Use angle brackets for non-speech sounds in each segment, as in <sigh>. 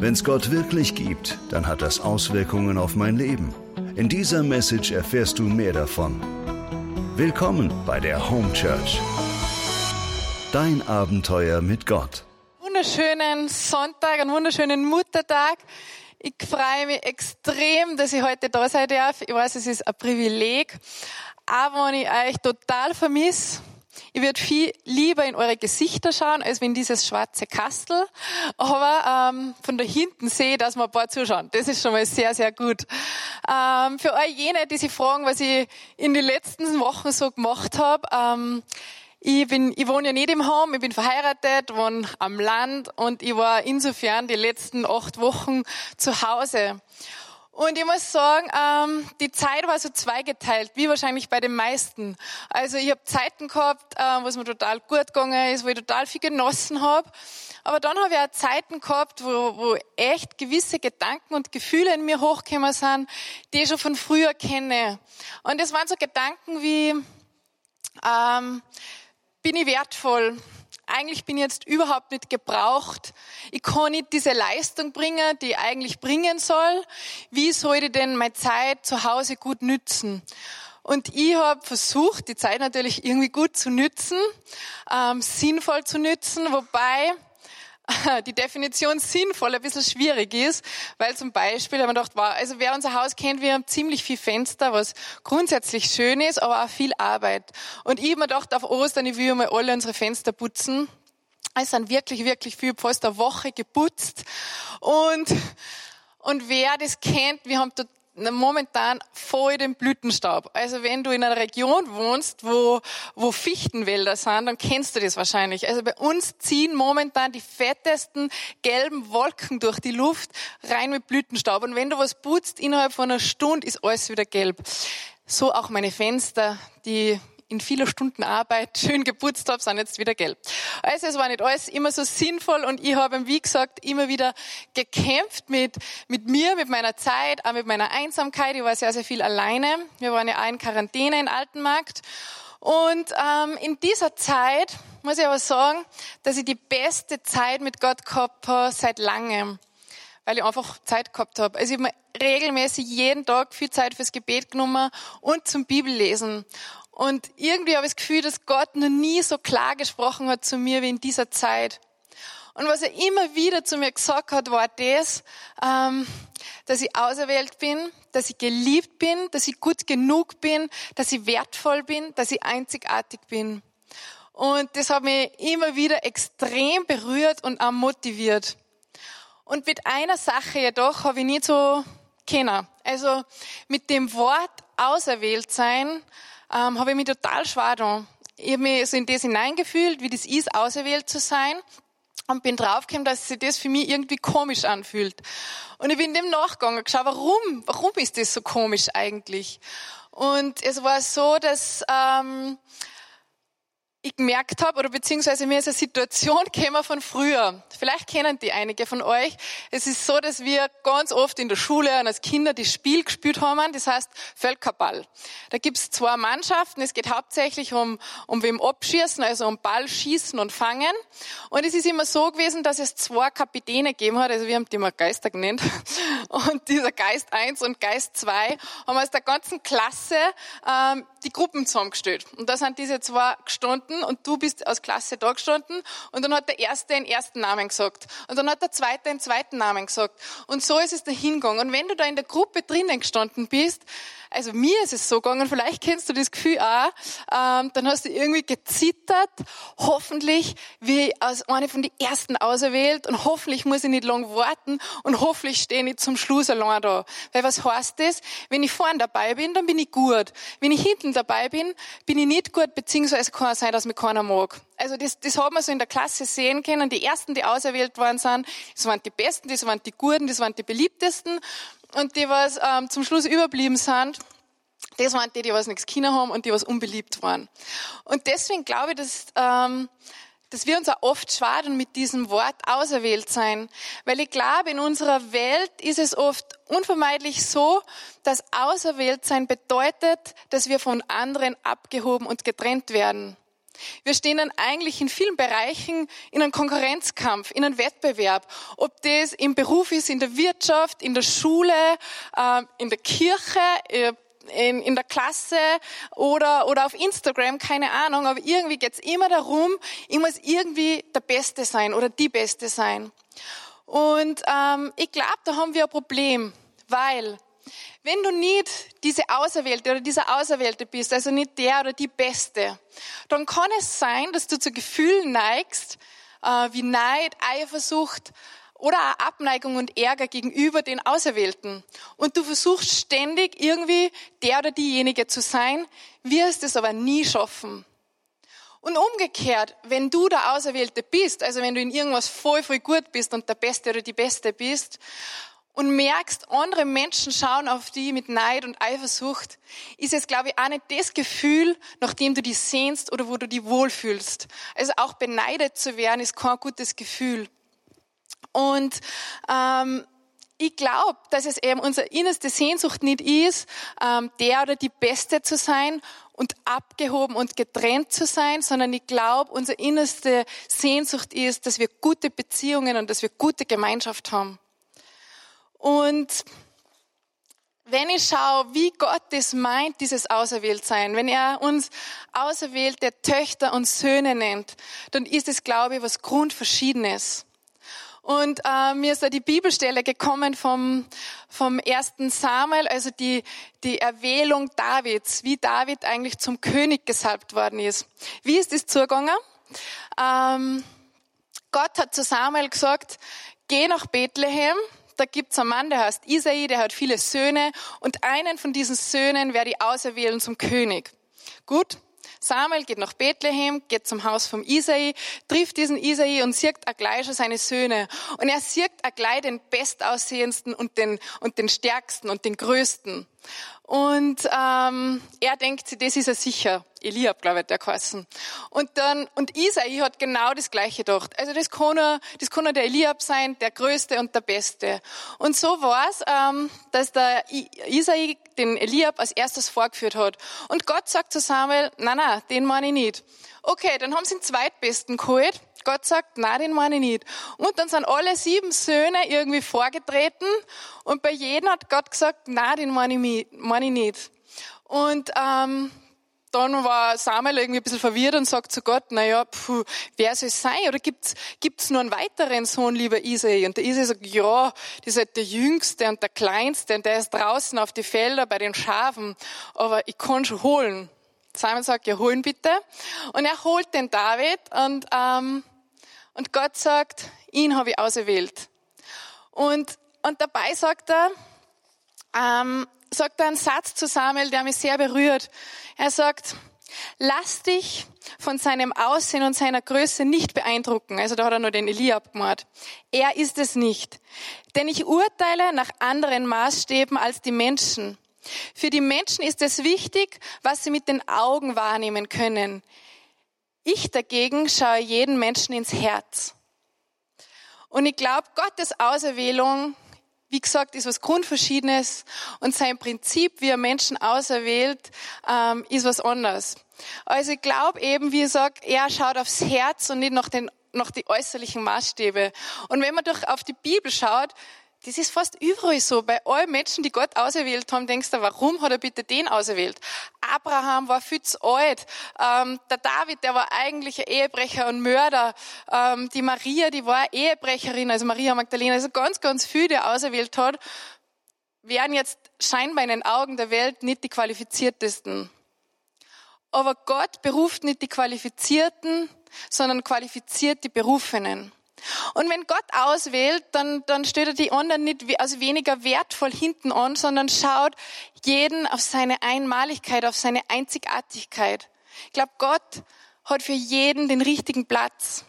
Wenn es Gott wirklich gibt, dann hat das Auswirkungen auf mein Leben. In dieser Message erfährst du mehr davon. Willkommen bei der Home Church. Dein Abenteuer mit Gott. Wunderschönen Sonntag, einen wunderschönen Muttertag. Ich freue mich extrem, dass ich heute da sein darf. Ich weiß, es ist ein Privileg. Aber wenn ich euch total vermisse, ich würde viel lieber in eure Gesichter schauen, als wenn dieses schwarze Kastel. Aber ähm, von da hinten sehe ich, dass wir ein paar zuschauen. Das ist schon mal sehr, sehr gut. Ähm, für euch jene, die sich fragen, was ich in den letzten Wochen so gemacht habe, ähm, ich bin, ich wohne ja nicht im Home, ich bin verheiratet, wohne am Land und ich war insofern die letzten acht Wochen zu Hause. Und ich muss sagen, ähm, die Zeit war so zweigeteilt, wie wahrscheinlich bei den meisten. Also ich habe Zeiten gehabt, äh, wo es mir total gut gegangen ist, wo ich total viel genossen habe. Aber dann habe ich auch Zeiten gehabt, wo, wo echt gewisse Gedanken und Gefühle in mir hochgekommen sind, die ich schon von früher kenne. Und das waren so Gedanken wie, ähm, bin ich wertvoll? Eigentlich bin ich jetzt überhaupt nicht gebraucht. Ich kann nicht diese Leistung bringen, die ich eigentlich bringen soll. Wie soll ich denn meine Zeit zu Hause gut nützen? Und ich habe versucht, die Zeit natürlich irgendwie gut zu nützen, ähm, sinnvoll zu nützen, wobei <laughs> die Definition sinnvoll ein bisschen schwierig ist, weil zum Beispiel haben wir gedacht, wow, also wer unser Haus kennt, wir haben ziemlich viel Fenster, was grundsätzlich schön ist, aber auch viel Arbeit. Und ich habe mir gedacht, auf Ostern, ich will mal alle unsere Fenster putzen. Es sind wirklich, wirklich viel, fast eine Woche geputzt. Und, und wer das kennt, wir haben dort momentan voll den Blütenstaub. Also wenn du in einer Region wohnst, wo, wo Fichtenwälder sind, dann kennst du das wahrscheinlich. Also bei uns ziehen momentan die fettesten gelben Wolken durch die Luft rein mit Blütenstaub. Und wenn du was putzt, innerhalb von einer Stunde ist alles wieder gelb. So auch meine Fenster, die in vieler Stunden Arbeit schön geputzt habe, sind jetzt wieder gelb. Also es war nicht alles immer so sinnvoll und ich habe, wie gesagt, immer wieder gekämpft mit, mit mir, mit meiner Zeit, auch mit meiner Einsamkeit. Ich war sehr, sehr viel alleine. Wir waren ja auch in Quarantäne in Altenmarkt. Und ähm, in dieser Zeit muss ich aber sagen, dass ich die beste Zeit mit Gott gehabt habe seit langem weil ich einfach Zeit gehabt habe. Also ich habe mir regelmäßig jeden Tag viel Zeit fürs Gebet genommen und zum Bibellesen. Und irgendwie habe ich das Gefühl, dass Gott noch nie so klar gesprochen hat zu mir wie in dieser Zeit. Und was er immer wieder zu mir gesagt hat, war das, ähm, dass ich auserwählt bin, dass ich geliebt bin, dass ich gut genug bin, dass ich wertvoll bin, dass ich einzigartig bin. Und das hat mich immer wieder extrem berührt und auch motiviert. Und mit einer Sache jedoch habe ich nie so kennen. Also mit dem Wort auserwählt sein ähm, habe ich mich total schwer da. Ich habe mich so in das hineingefühlt, wie das ist, auserwählt zu sein und bin draufgekommen, dass sich das für mich irgendwie komisch anfühlt. Und ich bin dem nachgegangen, geschaut, warum, warum ist das so komisch eigentlich? Und es war so, dass ähm, ich gemerkt habe, oder beziehungsweise mir ist eine Situation <laughs> gekommen von früher. Vielleicht kennen die einige von euch. Es ist so, dass wir ganz oft in der Schule und als Kinder das Spiel gespielt haben, das heißt Völkerball. Da gibt's zwei Mannschaften, es geht hauptsächlich um, um wem abschießen, also um Ball schießen und fangen. Und es ist immer so gewesen, dass es zwei Kapitäne gegeben hat, also wir haben die mal Geister genannt. <laughs> Und dieser Geist 1 und Geist 2 haben aus der ganzen Klasse ähm, die Gruppen zusammengestellt. Und da sind diese zwei gestanden und du bist aus Klasse da gestanden und dann hat der Erste den ersten Namen gesagt und dann hat der Zweite den zweiten Namen gesagt. Und so ist es dahin gegangen. Und wenn du da in der Gruppe drinnen gestanden bist, also mir ist es so gegangen, vielleicht kennst du das Gefühl auch, ähm, dann hast du irgendwie gezittert, hoffentlich wie als eine von den Ersten auserwählt und hoffentlich muss ich nicht lang warten und hoffentlich stehe ich zum Schluss allein da. Weil was heißt das? Wenn ich vorne dabei bin, dann bin ich gut. Wenn ich hinten dabei bin, bin ich nicht gut, beziehungsweise kann es sein, dass mich keiner mag. Also das, das hat man so in der Klasse sehen können. Die Ersten, die auserwählt worden sind, das waren die Besten, das waren die Guten, das waren die Beliebtesten und die, was ähm, zum Schluss überblieben sind, das waren die, die was nichts Kinder haben und die was unbeliebt waren. Und deswegen glaube ich, dass, ähm, dass wir uns auch oft schwer mit diesem Wort auserwählt sein. Weil ich glaube, in unserer Welt ist es oft unvermeidlich so, dass auserwählt sein bedeutet, dass wir von anderen abgehoben und getrennt werden. Wir stehen dann eigentlich in vielen Bereichen in einem Konkurrenzkampf, in einem Wettbewerb. Ob das im Beruf ist, in der Wirtschaft, in der Schule, äh, in der Kirche, äh, in, der Klasse oder, oder auf Instagram, keine Ahnung, aber irgendwie geht's immer darum, ich muss irgendwie der Beste sein oder die Beste sein. Und ähm, ich glaube, da haben wir ein Problem, weil wenn du nicht diese Auserwählte oder dieser Auserwählte bist, also nicht der oder die Beste, dann kann es sein, dass du zu Gefühlen neigst, äh, wie Neid, Eifersucht, oder auch Abneigung und Ärger gegenüber den Auserwählten. Und du versuchst ständig irgendwie der oder diejenige zu sein, wirst es aber nie schaffen. Und umgekehrt, wenn du der Auserwählte bist, also wenn du in irgendwas voll, voll gut bist und der Beste oder die Beste bist, und merkst, andere Menschen schauen auf die mit Neid und Eifersucht, ist es, glaube ich, auch nicht das Gefühl, nach dem du dich sehnst oder wo du dich wohlfühlst. Also auch beneidet zu werden, ist kein gutes Gefühl. Und ähm, ich glaube, dass es eben unsere innerste Sehnsucht nicht ist, ähm, der oder die Beste zu sein und abgehoben und getrennt zu sein, sondern ich glaube, unsere innerste Sehnsucht ist, dass wir gute Beziehungen und dass wir gute Gemeinschaft haben. Und wenn ich schaue, wie Gott das meint, dieses Auserwähltsein, wenn er uns auserwählte Töchter und Söhne nennt, dann ist es, glaube ich, was Grundverschiedenes. Und äh, mir ist da die Bibelstelle gekommen vom, vom ersten Samuel, also die, die Erwählung Davids, wie David eigentlich zum König gesalbt worden ist. Wie ist das zugegangen? Ähm, Gott hat zu Samuel gesagt, geh nach Bethlehem, da gibt's einen Mann, der heißt Isai, der hat viele Söhne und einen von diesen Söhnen werde ich auserwählen zum König. Gut, Samuel geht nach Bethlehem, geht zum Haus vom Isai, trifft diesen Isai und sieht gleich schon seine Söhne. Und er sieht gleich den bestaussehendsten und den, und den stärksten und den größten. Und ähm, er denkt sich, das ist er sicher. Eliab, glaube ich, der geheißen. Und dann, und Isai hat genau das Gleiche gedacht. Also das kann er, das kann er der Eliab sein, der Größte und der Beste. Und so war es, ähm, dass der Isai den Eliab als erstes vorgeführt hat. Und Gott sagt zu Samuel, na na, den meine ich nicht. Okay, dann haben sie den Zweitbesten geholt. Gott sagt, na, den meine ich nicht. Und dann sind alle sieben Söhne irgendwie vorgetreten und bei jedem hat Gott gesagt, na, den meine ich, nicht. Und ähm, dann war Samuel irgendwie ein bisschen verwirrt und sagt zu Gott, na ja, puh, wer soll es sein? Oder gibt's gibt's nur einen weiteren Sohn, lieber Isai? Und der Isai sagt, ja, das ist halt der Jüngste und der Kleinste und der ist draußen auf die Felder bei den Schafen, aber ich kann schon holen. Samuel sagt, ja, holen bitte. Und er holt den David und ähm, und Gott sagt, ihn habe ich auserwählt. Und, und dabei sagt er, ähm, sagt er einen Satz zu Samuel, der mich sehr berührt. Er sagt, lass dich von seinem Aussehen und seiner Größe nicht beeindrucken. Also da hat er nur den Eliab gemacht. Er ist es nicht. Denn ich urteile nach anderen Maßstäben als die Menschen. Für die Menschen ist es wichtig, was sie mit den Augen wahrnehmen können. Ich dagegen schaue jeden Menschen ins Herz. Und ich glaube, Gottes Auserwählung, wie gesagt, ist was Grundverschiedenes und sein Prinzip, wie er Menschen auserwählt, ähm, ist was anderes. Also ich glaube eben, wie er sagt, er schaut aufs Herz und nicht nach den nach die äußerlichen Maßstäbe. Und wenn man doch auf die Bibel schaut, das ist fast überall so. Bei allen Menschen, die Gott auserwählt haben, denkst du, warum hat er bitte den auserwählt? Abraham war viel zu alt. Ähm, der David, der war eigentlich ein Ehebrecher und Mörder. Ähm, die Maria, die war Ehebrecherin, also Maria Magdalena. Also ganz, ganz viel, der auserwählt hat, wären jetzt scheinbar in den Augen der Welt nicht die qualifiziertesten. Aber Gott beruft nicht die Qualifizierten, sondern qualifiziert die Berufenen. Und wenn Gott auswählt, dann, dann stellt er die anderen nicht als weniger wertvoll hinten an, sondern schaut jeden auf seine Einmaligkeit, auf seine Einzigartigkeit. Ich glaube, Gott hat für jeden den richtigen Platz.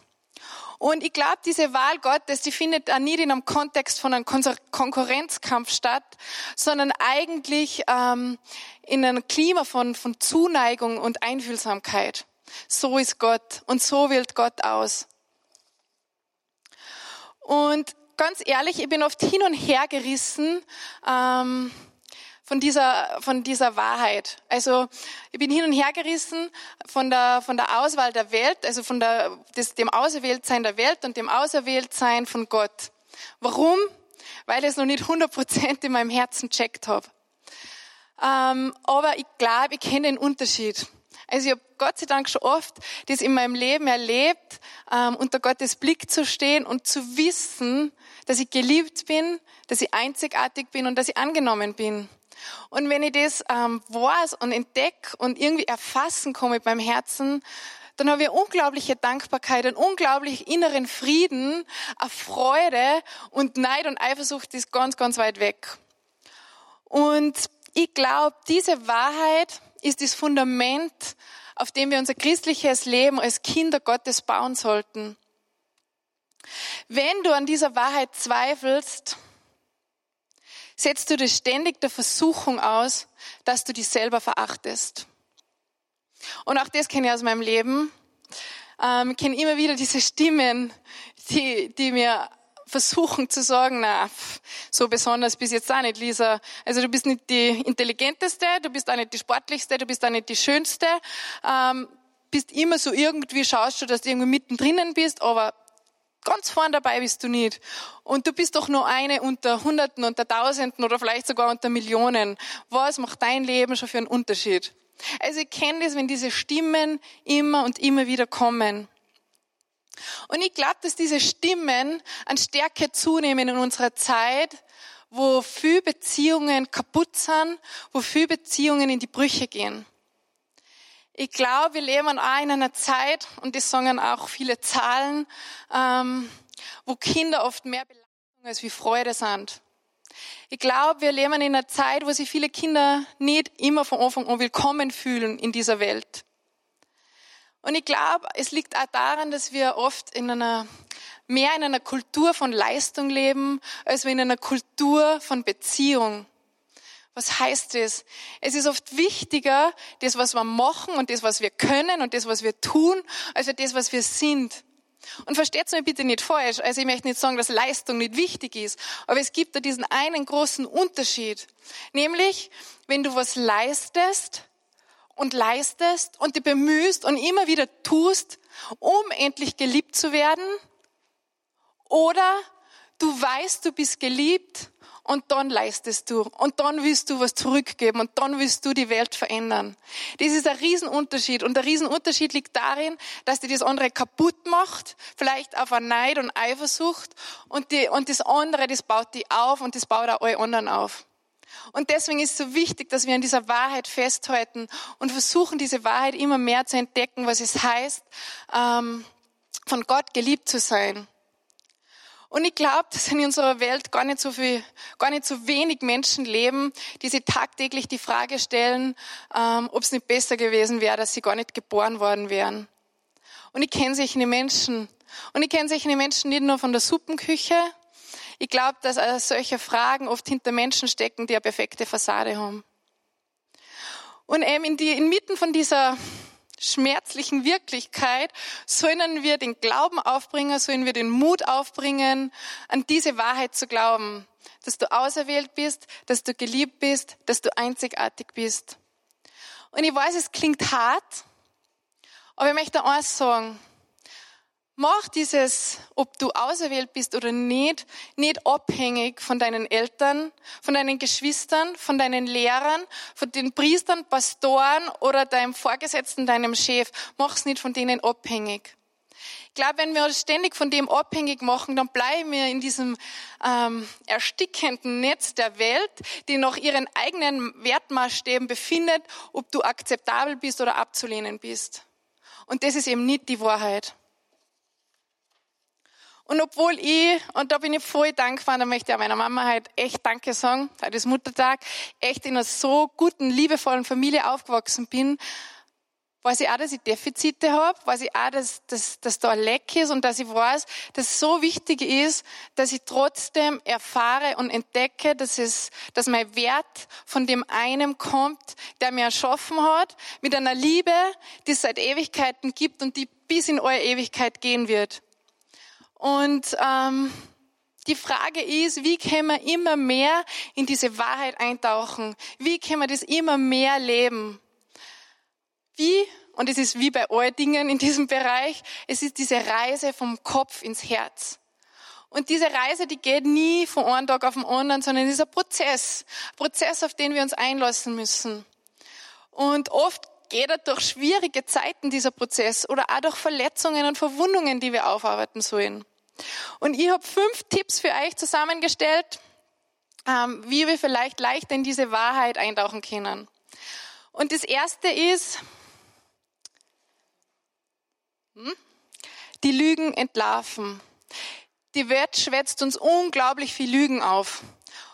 Und ich glaube, diese Wahl Gottes, die findet auch nicht in einem Kontext von einem Konkurrenzkampf statt, sondern eigentlich ähm, in einem Klima von, von Zuneigung und Einfühlsamkeit. So ist Gott und so wählt Gott aus. Und ganz ehrlich, ich bin oft hin und her gerissen ähm, von dieser, von dieser Wahrheit. Also ich bin hin und her gerissen von der, von der Auswahl der Welt, also von der, des, dem Auserwähltsein der Welt und dem Auserwähltsein von Gott. Warum? Weil ich es noch nicht 100% in meinem Herzen checkt habe. Ähm, aber ich glaube, ich kenne den Unterschied. Also ich habe Gott sei Dank schon oft das in meinem Leben erlebt, ähm, unter Gottes Blick zu stehen und zu wissen, dass ich geliebt bin, dass ich einzigartig bin und dass ich angenommen bin. Und wenn ich das ähm, weiß und entdecke und irgendwie erfassen komme mit meinem Herzen, dann habe ich eine unglaubliche Dankbarkeit, einen unglaublichen inneren Frieden, eine Freude und Neid und Eifersucht ist ganz, ganz weit weg. Und ich glaube, diese Wahrheit ist das Fundament, auf dem wir unser christliches Leben als Kinder Gottes bauen sollten. Wenn du an dieser Wahrheit zweifelst, setzt du dich ständig der Versuchung aus, dass du dich selber verachtest. Und auch das kenne ich aus meinem Leben. Ähm, kenne immer wieder diese Stimmen, die, die mir versuchen zu sagen, na, so besonders bist jetzt auch nicht, Lisa. Also du bist nicht die intelligenteste, du bist auch nicht die sportlichste, du bist auch nicht die schönste, ähm, bist immer so irgendwie, schaust du, dass du irgendwie mittendrin bist, aber ganz vorn dabei bist du nicht. Und du bist doch nur eine unter Hunderten, unter Tausenden oder vielleicht sogar unter Millionen. Was macht dein Leben schon für einen Unterschied? Also ich kenne das, wenn diese Stimmen immer und immer wieder kommen. Und ich glaube, dass diese Stimmen an Stärke zunehmen in unserer Zeit, wo viele Beziehungen kaputt sind, wo viele Beziehungen in die Brüche gehen. Ich glaube, wir leben auch in einer Zeit, und das sagen auch viele Zahlen, ähm, wo Kinder oft mehr Belastung als wie Freude sind. Ich glaube, wir leben in einer Zeit, wo sich viele Kinder nicht immer von Anfang an willkommen fühlen in dieser Welt. Und ich glaube, es liegt auch daran, dass wir oft in einer, mehr in einer Kultur von Leistung leben, als in einer Kultur von Beziehung. Was heißt das? Es ist oft wichtiger, das, was wir machen und das, was wir können und das, was wir tun, als das, was wir sind. Und versteht's mir bitte nicht falsch. Also ich möchte nicht sagen, dass Leistung nicht wichtig ist. Aber es gibt da diesen einen großen Unterschied. Nämlich, wenn du was leistest, und leistest und dich bemühst und immer wieder tust, um endlich geliebt zu werden. Oder du weißt, du bist geliebt und dann leistest du und dann willst du was zurückgeben und dann willst du die Welt verändern. Das ist ein Riesenunterschied und der Riesenunterschied liegt darin, dass dir das andere kaputt macht, vielleicht auf eine Neid und Eifersucht und, die, und das andere, das baut die auf und das baut auch alle anderen auf. Und deswegen ist es so wichtig, dass wir an dieser Wahrheit festhalten und versuchen, diese Wahrheit immer mehr zu entdecken, was es heißt, ähm, von Gott geliebt zu sein. Und ich glaube, dass in unserer Welt gar nicht so viel, gar nicht so wenig Menschen leben, die sich tagtäglich die Frage stellen, ähm, ob es nicht besser gewesen wäre, dass sie gar nicht geboren worden wären. Und ich kenne solche Menschen. Und ich kenne solche Menschen nicht nur von der Suppenküche, ich glaube, dass äh, solche Fragen oft hinter Menschen stecken, die eine perfekte Fassade haben. Und eben in die, inmitten von dieser schmerzlichen Wirklichkeit sollen wir den Glauben aufbringen, sollen wir den Mut aufbringen, an diese Wahrheit zu glauben, dass du auserwählt bist, dass du geliebt bist, dass du einzigartig bist. Und ich weiß, es klingt hart, aber ich möchte eins sagen. Mach dieses, ob du auserwählt bist oder nicht, nicht abhängig von deinen Eltern, von deinen Geschwistern, von deinen Lehrern, von den Priestern, Pastoren oder deinem Vorgesetzten, deinem Chef. Mach's nicht von denen abhängig. Ich glaube, wenn wir uns ständig von dem abhängig machen, dann bleiben wir in diesem ähm, erstickenden Netz der Welt, die nach ihren eigenen Wertmaßstäben befindet, ob du akzeptabel bist oder abzulehnen bist. Und das ist eben nicht die Wahrheit. Und obwohl ich, und da bin ich voll dankbar, da möchte ich meiner Mama halt echt Danke sagen, heute ist Muttertag, echt in einer so guten, liebevollen Familie aufgewachsen bin, weiß ich auch, dass ich Defizite habe, weiß ich auch, dass, dass, dass da ein Leck ist und dass ich weiß, dass es so wichtig ist, dass ich trotzdem erfahre und entdecke, dass es, dass mein Wert von dem einen kommt, der mir erschaffen hat, mit einer Liebe, die es seit Ewigkeiten gibt und die bis in eure Ewigkeit gehen wird. Und ähm, Die Frage ist, wie können wir immer mehr in diese Wahrheit eintauchen? Wie können wir das immer mehr leben? Wie, und es ist wie bei allen Dingen in diesem Bereich, es ist diese Reise vom Kopf ins Herz. Und diese Reise, die geht nie von einem Tag auf den anderen, sondern es ist ein Prozess. Ein Prozess, auf den wir uns einlassen müssen. Und oft geht er durch schwierige Zeiten, dieser Prozess, oder auch durch Verletzungen und Verwundungen, die wir aufarbeiten sollen. Und ich habe fünf Tipps für euch zusammengestellt, ähm, wie wir vielleicht leichter in diese Wahrheit eintauchen können. Und das erste ist, hm, die Lügen entlarven. Die Welt schwätzt uns unglaublich viel Lügen auf.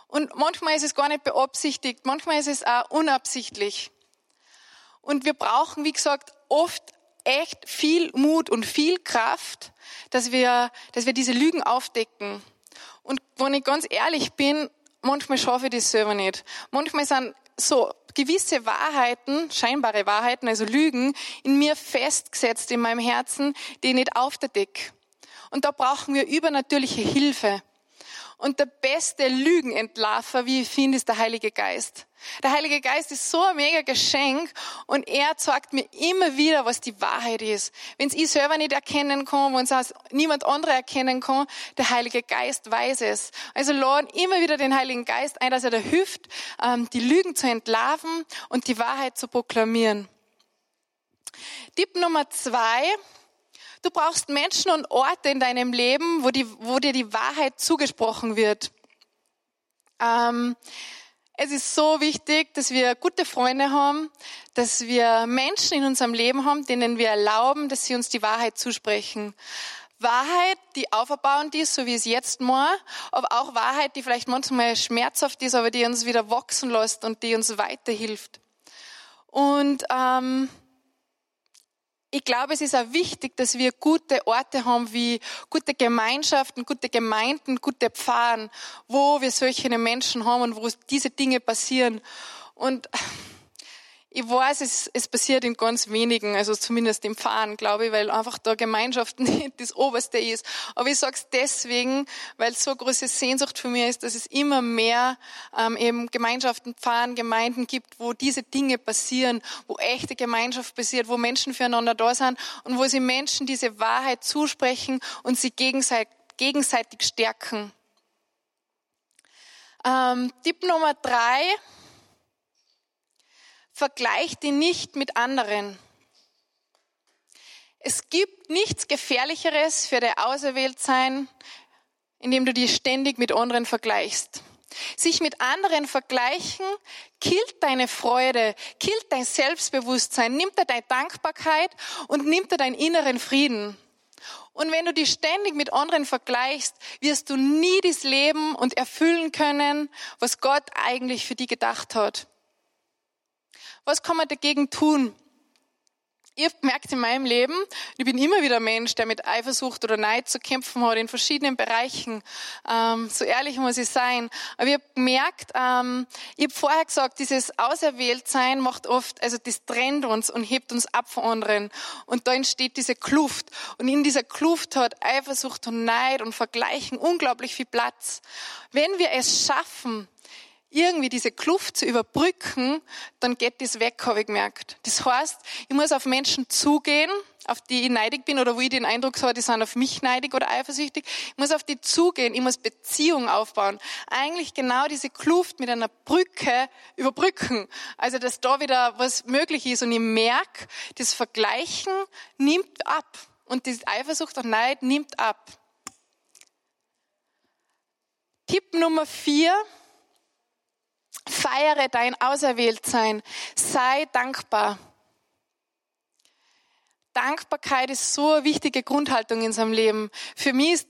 Und manchmal ist es gar nicht beabsichtigt, manchmal ist es auch unabsichtlich. Und wir brauchen, wie gesagt, oft echt viel Mut und viel Kraft, dass wir, dass wir diese Lügen aufdecken. Und wenn ich ganz ehrlich bin, manchmal schaffe ich das selber nicht. Manchmal sind so gewisse Wahrheiten, scheinbare Wahrheiten, also Lügen, in mir festgesetzt in meinem Herzen, die ich nicht aufdecke. Und da brauchen wir übernatürliche Hilfe. Und der beste Lügenentlarver, wie ich finde, ist der Heilige Geist. Der Heilige Geist ist so ein mega Geschenk und er zeigt mir immer wieder, was die Wahrheit ist. Wenn es ich selber nicht erkennen kann, wenn es niemand andere erkennen kann, der Heilige Geist weiß es. Also laden immer wieder den Heiligen Geist ein, dass er da hilft, ähm, die Lügen zu entlarven und die Wahrheit zu proklamieren. Tipp Nummer zwei, Du brauchst Menschen und Orte in deinem Leben, wo, die, wo dir die Wahrheit zugesprochen wird. Ähm, es ist so wichtig, dass wir gute Freunde haben, dass wir Menschen in unserem Leben haben, denen wir erlauben, dass sie uns die Wahrheit zusprechen. Wahrheit, die auferbauend ist, so wie es jetzt mal, aber auch Wahrheit, die vielleicht manchmal schmerzhaft ist, aber die uns wieder wachsen lässt und die uns weiterhilft. Und ähm, ich glaube, es ist auch wichtig, dass wir gute Orte haben, wie gute Gemeinschaften, gute Gemeinden, gute Pfarren, wo wir solche Menschen haben und wo diese Dinge passieren. Und ich weiß, es, es passiert in ganz wenigen, also zumindest im Fahren, glaube ich, weil einfach da Gemeinschaft <laughs> nicht das Oberste ist. Aber ich sage es deswegen, weil so große Sehnsucht für mich ist, dass es immer mehr ähm, eben Gemeinschaften, Pfarren, Gemeinden gibt, wo diese Dinge passieren, wo echte Gemeinschaft passiert, wo Menschen füreinander da sind und wo sie Menschen diese Wahrheit zusprechen und sie gegenseitig, gegenseitig stärken. Ähm, Tipp Nummer drei Vergleich dich nicht mit anderen. Es gibt nichts Gefährlicheres für dein Auserwähltsein, indem du dich ständig mit anderen vergleichst. Sich mit anderen vergleichen killt deine Freude, killt dein Selbstbewusstsein, nimmt dir deine Dankbarkeit und nimmt dir deinen inneren Frieden. Und wenn du dich ständig mit anderen vergleichst, wirst du nie das Leben und erfüllen können, was Gott eigentlich für dich gedacht hat. Was kann man dagegen tun? Ich habe gemerkt in meinem Leben, ich bin immer wieder ein Mensch, der mit Eifersucht oder Neid zu kämpfen hat in verschiedenen Bereichen. Ähm, so ehrlich muss ich sein. Aber ich habe gemerkt, ähm, ich habe vorher gesagt, dieses Auserwähltsein macht oft, also das trennt uns und hebt uns ab von anderen. Und da entsteht diese Kluft. Und in dieser Kluft hat Eifersucht und Neid und Vergleichen unglaublich viel Platz. Wenn wir es schaffen, irgendwie diese Kluft zu überbrücken, dann geht das weg, habe ich gemerkt. Das heißt, ich muss auf Menschen zugehen, auf die ich neidig bin oder wo ich den Eindruck habe, die sind auf mich neidig oder eifersüchtig. Ich muss auf die zugehen, ich muss Beziehung aufbauen. Eigentlich genau diese Kluft mit einer Brücke überbrücken. Also, dass da wieder was möglich ist und ich merke, das Vergleichen nimmt ab und die Eifersucht und Neid nimmt ab. Tipp Nummer vier Feiere dein Auserwähltsein. Sei dankbar. Dankbarkeit ist so eine wichtige Grundhaltung in seinem Leben. Für mich ist,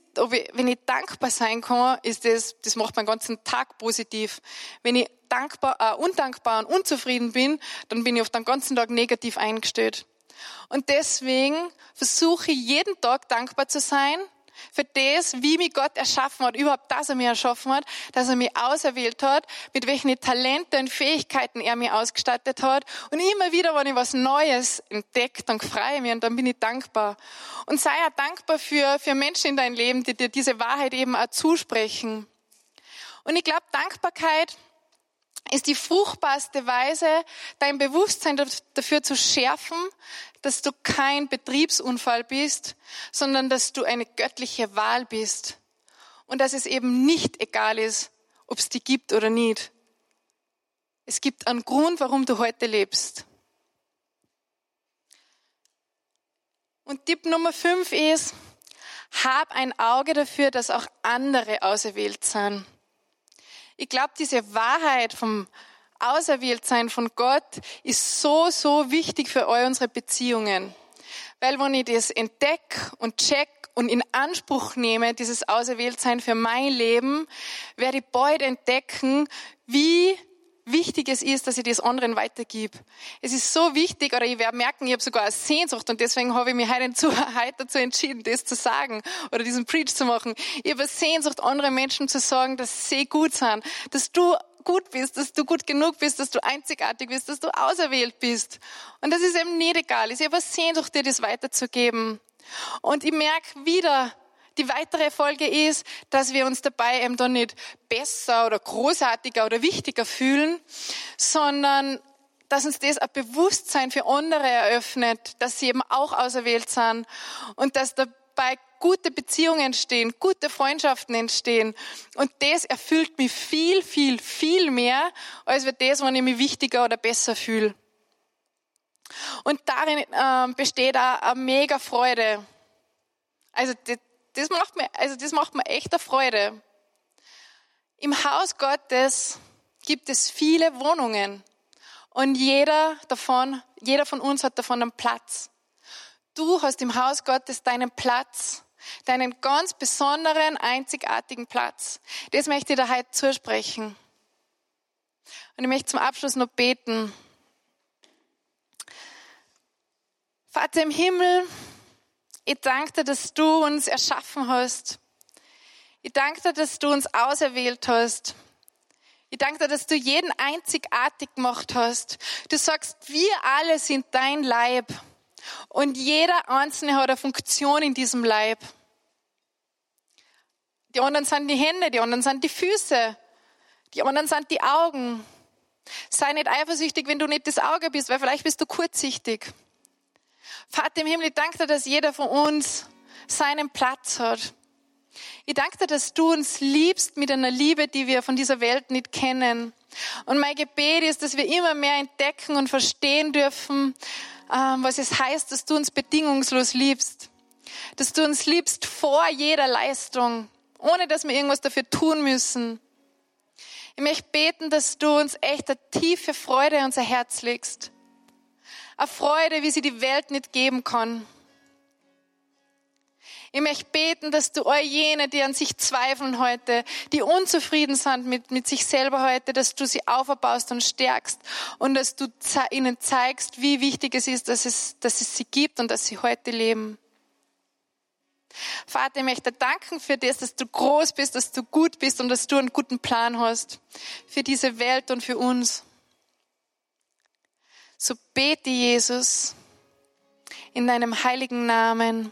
wenn ich dankbar sein kann, ist das, das macht meinen ganzen Tag positiv. Wenn ich dankbar, äh, undankbar und unzufrieden bin, dann bin ich oft den ganzen Tag negativ eingestellt. Und deswegen versuche ich jeden Tag dankbar zu sein, für das, wie mich Gott erschaffen hat, überhaupt, dass er mich erschaffen hat, dass er mich auserwählt hat, mit welchen Talenten und Fähigkeiten er mich ausgestattet hat. Und immer wieder, wenn ich was Neues entdeckt, dann freue ich mich und dann bin ich dankbar. Und sei auch dankbar für, für Menschen in deinem Leben, die dir diese Wahrheit eben auch zusprechen. Und ich glaube, Dankbarkeit ist die fruchtbarste Weise, dein Bewusstsein dafür zu schärfen, dass du kein Betriebsunfall bist, sondern dass du eine göttliche Wahl bist. Und dass es eben nicht egal ist, ob es die gibt oder nicht. Es gibt einen Grund, warum du heute lebst. Und Tipp Nummer fünf ist, hab ein Auge dafür, dass auch andere auserwählt sind. Ich glaube, diese Wahrheit vom Auserwähltsein von Gott ist so, so wichtig für all unsere Beziehungen. Weil wenn ich das entdecke und check und in Anspruch nehme, dieses Auserwähltsein für mein Leben, werde ich bald entdecken, wie wichtig es ist, dass ich das anderen weitergib. Es ist so wichtig, oder ich werde merken, ich habe sogar eine Sehnsucht und deswegen habe ich mich heute, zu, <laughs> heute dazu entschieden, das zu sagen oder diesen Preach zu machen. Ich habe eine Sehnsucht, anderen Menschen zu sagen, dass sie gut sind, dass du gut bist, dass du gut genug bist, dass du einzigartig bist, dass du auserwählt bist. Und das ist eben nicht egal. Ich habe eine Sehnsucht, dir das weiterzugeben. Und ich merke wieder, die weitere Folge ist, dass wir uns dabei eben dann nicht besser oder großartiger oder wichtiger fühlen, sondern dass uns das ein Bewusstsein für andere eröffnet, dass sie eben auch auserwählt sind und dass dabei gute Beziehungen entstehen, gute Freundschaften entstehen. Und das erfüllt mich viel, viel, viel mehr, als wir das, wenn ich mich wichtiger oder besser fühle. Und darin äh, besteht auch eine mega Freude. Also das macht mir, also das macht mir echt eine Freude. Im Haus Gottes gibt es viele Wohnungen und jeder davon, jeder von uns hat davon einen Platz. Du hast im Haus Gottes deinen Platz, deinen ganz besonderen, einzigartigen Platz. Das möchte ich dir heute zusprechen. Und ich möchte zum Abschluss noch beten. Vater im Himmel, ich danke dir, dass du uns erschaffen hast. Ich danke dir, dass du uns auserwählt hast. Ich danke dir, dass du jeden einzigartig gemacht hast. Du sagst, wir alle sind dein Leib. Und jeder Einzelne hat eine Funktion in diesem Leib. Die anderen sind die Hände, die anderen sind die Füße, die anderen sind die Augen. Sei nicht eifersüchtig, wenn du nicht das Auge bist, weil vielleicht bist du kurzsichtig. Vater im Himmel, ich danke dir, dass jeder von uns seinen Platz hat. Ich danke dir, dass du uns liebst mit einer Liebe, die wir von dieser Welt nicht kennen. Und mein Gebet ist, dass wir immer mehr entdecken und verstehen dürfen, was es heißt, dass du uns bedingungslos liebst. Dass du uns liebst vor jeder Leistung, ohne dass wir irgendwas dafür tun müssen. Ich möchte beten, dass du uns echt eine tiefe Freude in unser Herz legst eine Freude, wie sie die Welt nicht geben kann. Ich möchte beten, dass du all jene, die an sich zweifeln heute, die unzufrieden sind mit, mit sich selber heute, dass du sie aufbaust und stärkst und dass du ihnen zeigst, wie wichtig es ist, dass es, dass es sie gibt und dass sie heute leben. Vater, ich möchte danken für das, dass du groß bist, dass du gut bist und dass du einen guten Plan hast für diese Welt und für uns. So bete Jesus in deinem heiligen Namen.